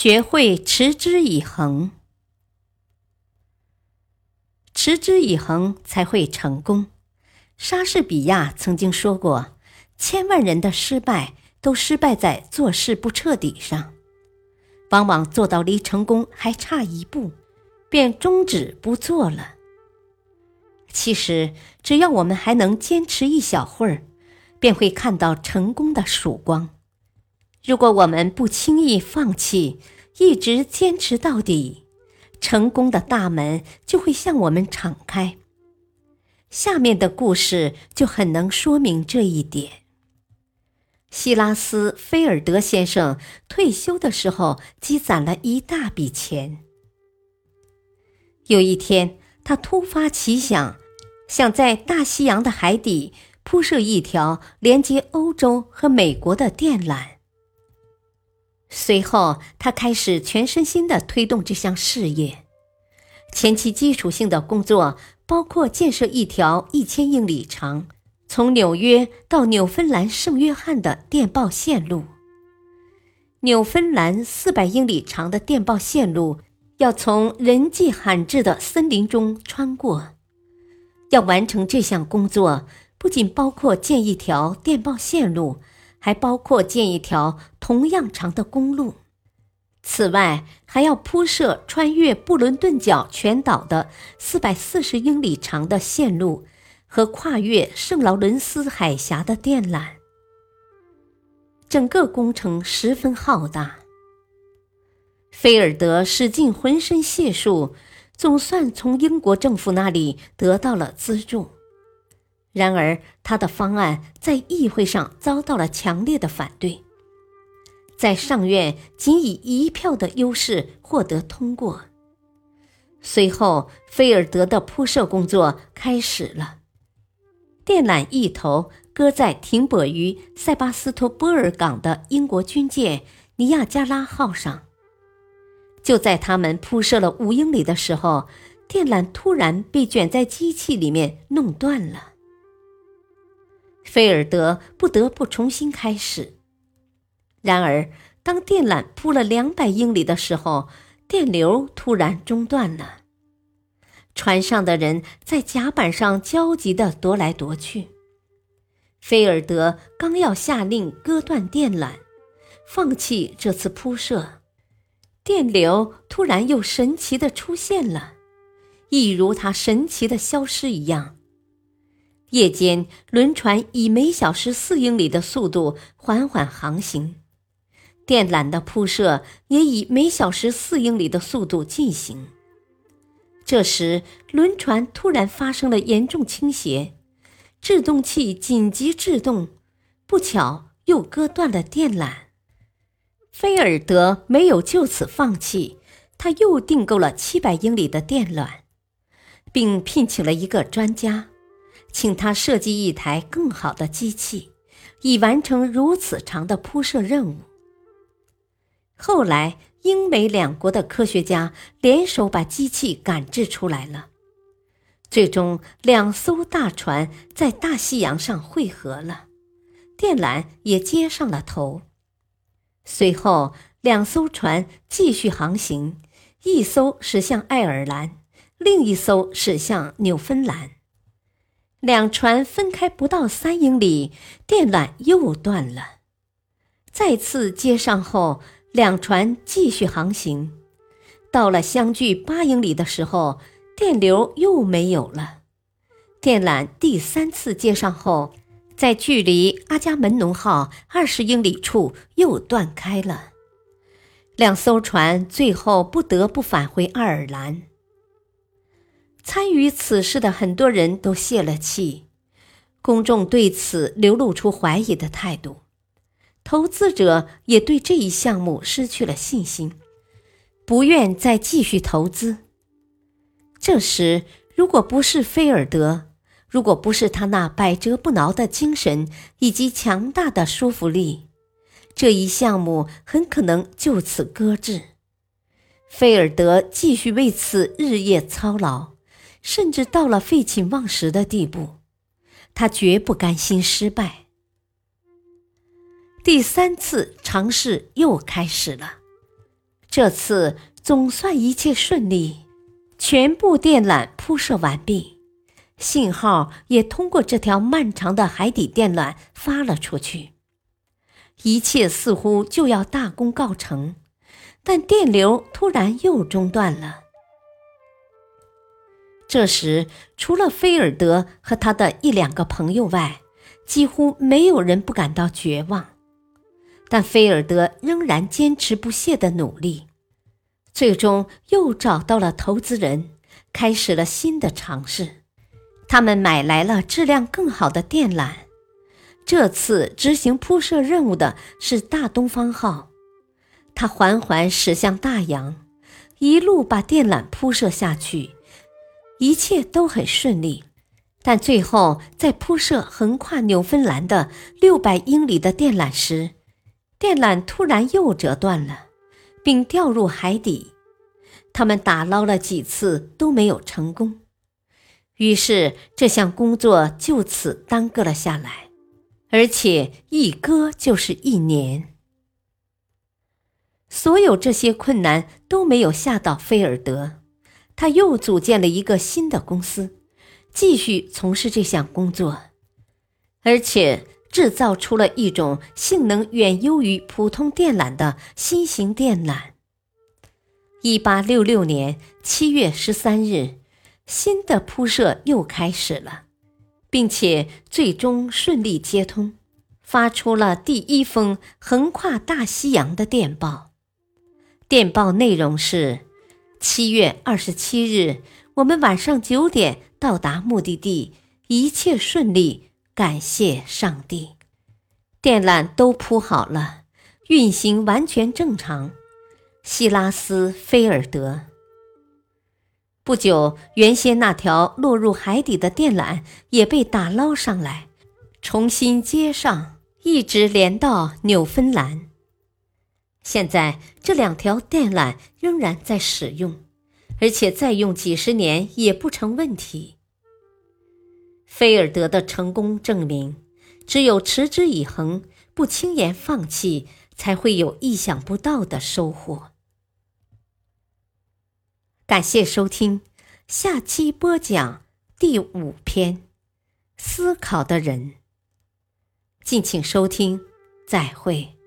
学会持之以恒，持之以恒才会成功。莎士比亚曾经说过：“千万人的失败都失败在做事不彻底上，往往做到离成功还差一步，便终止不做了。”其实，只要我们还能坚持一小会儿，便会看到成功的曙光。如果我们不轻易放弃，一直坚持到底，成功的大门就会向我们敞开。下面的故事就很能说明这一点。希拉斯·菲尔德先生退休的时候积攒了一大笔钱。有一天，他突发奇想，想在大西洋的海底铺设一条连接欧洲和美国的电缆。随后，他开始全身心的推动这项事业。前期基础性的工作包括建设一条一千英里长、从纽约到纽芬兰圣约翰的电报线路。纽芬兰四百英里长的电报线路要从人迹罕至的森林中穿过。要完成这项工作，不仅包括建一条电报线路。还包括建一条同样长的公路，此外还要铺设穿越布伦顿角全岛的四百四十英里长的线路和跨越圣劳伦斯海峡的电缆。整个工程十分浩大。菲尔德使尽浑身解数，总算从英国政府那里得到了资助。然而，他的方案在议会上遭到了强烈的反对，在上院仅以一票的优势获得通过。随后，菲尔德的铺设工作开始了。电缆一头搁在停泊于塞巴斯托波尔港的英国军舰“尼亚加拉号”上。就在他们铺设了五英里的时候，电缆突然被卷在机器里面弄断了。菲尔德不得不重新开始。然而，当电缆铺了两百英里的时候，电流突然中断了。船上的人在甲板上焦急地踱来踱去。菲尔德刚要下令割断电缆，放弃这次铺设，电流突然又神奇地出现了，一如它神奇的消失一样。夜间，轮船以每小时四英里的速度缓缓航行，电缆的铺设也以每小时四英里的速度进行。这时，轮船突然发生了严重倾斜，制动器紧急制动，不巧又割断了电缆。菲尔德没有就此放弃，他又订购了七百英里的电缆，并聘请了一个专家。请他设计一台更好的机器，以完成如此长的铺设任务。后来，英美两国的科学家联手把机器赶制出来了。最终，两艘大船在大西洋上汇合了，电缆也接上了头。随后，两艘船继续航行，一艘驶向爱尔兰，另一艘驶向纽芬兰。两船分开不到三英里，电缆又断了。再次接上后，两船继续航行。到了相距八英里的时候，电流又没有了。电缆第三次接上后，在距离阿伽门农号二十英里处又断开了。两艘船最后不得不返回爱尔兰。参与此事的很多人都泄了气，公众对此流露出怀疑的态度，投资者也对这一项目失去了信心。不愿再继续投资。这时，如果不是菲尔德，如果不是他那百折不挠的精神以及强大的说服力，这一项目很可能就此搁置。菲尔德继续为此日夜操劳，甚至到了废寝忘食的地步。他绝不甘心失败。第三次尝试又开始了，这次总算一切顺利，全部电缆铺设完毕，信号也通过这条漫长的海底电缆发了出去，一切似乎就要大功告成。但电流突然又中断了。这时，除了菲尔德和他的一两个朋友外，几乎没有人不感到绝望。但菲尔德仍然坚持不懈的努力，最终又找到了投资人，开始了新的尝试。他们买来了质量更好的电缆。这次执行铺设任务的是大东方号。他缓缓驶向大洋，一路把电缆铺设下去，一切都很顺利。但最后在铺设横跨纽芬兰的六百英里的电缆时，电缆突然又折断了，并掉入海底。他们打捞了几次都没有成功，于是这项工作就此耽搁了下来，而且一搁就是一年。所有这些困难都没有吓到菲尔德，他又组建了一个新的公司，继续从事这项工作，而且制造出了一种性能远优于普通电缆的新型电缆。一八六六年七月十三日，新的铺设又开始了，并且最终顺利接通，发出了第一封横跨大西洋的电报。电报内容是：七月二十七日，我们晚上九点到达目的地，一切顺利，感谢上帝。电缆都铺好了，运行完全正常。希拉斯·菲尔德。不久，原先那条落入海底的电缆也被打捞上来，重新接上，一直连到纽芬兰。现在这两条电缆仍然在使用，而且再用几十年也不成问题。菲尔德的成功证明，只有持之以恒，不轻言放弃，才会有意想不到的收获。感谢收听，下期播讲第五篇：思考的人。敬请收听，再会。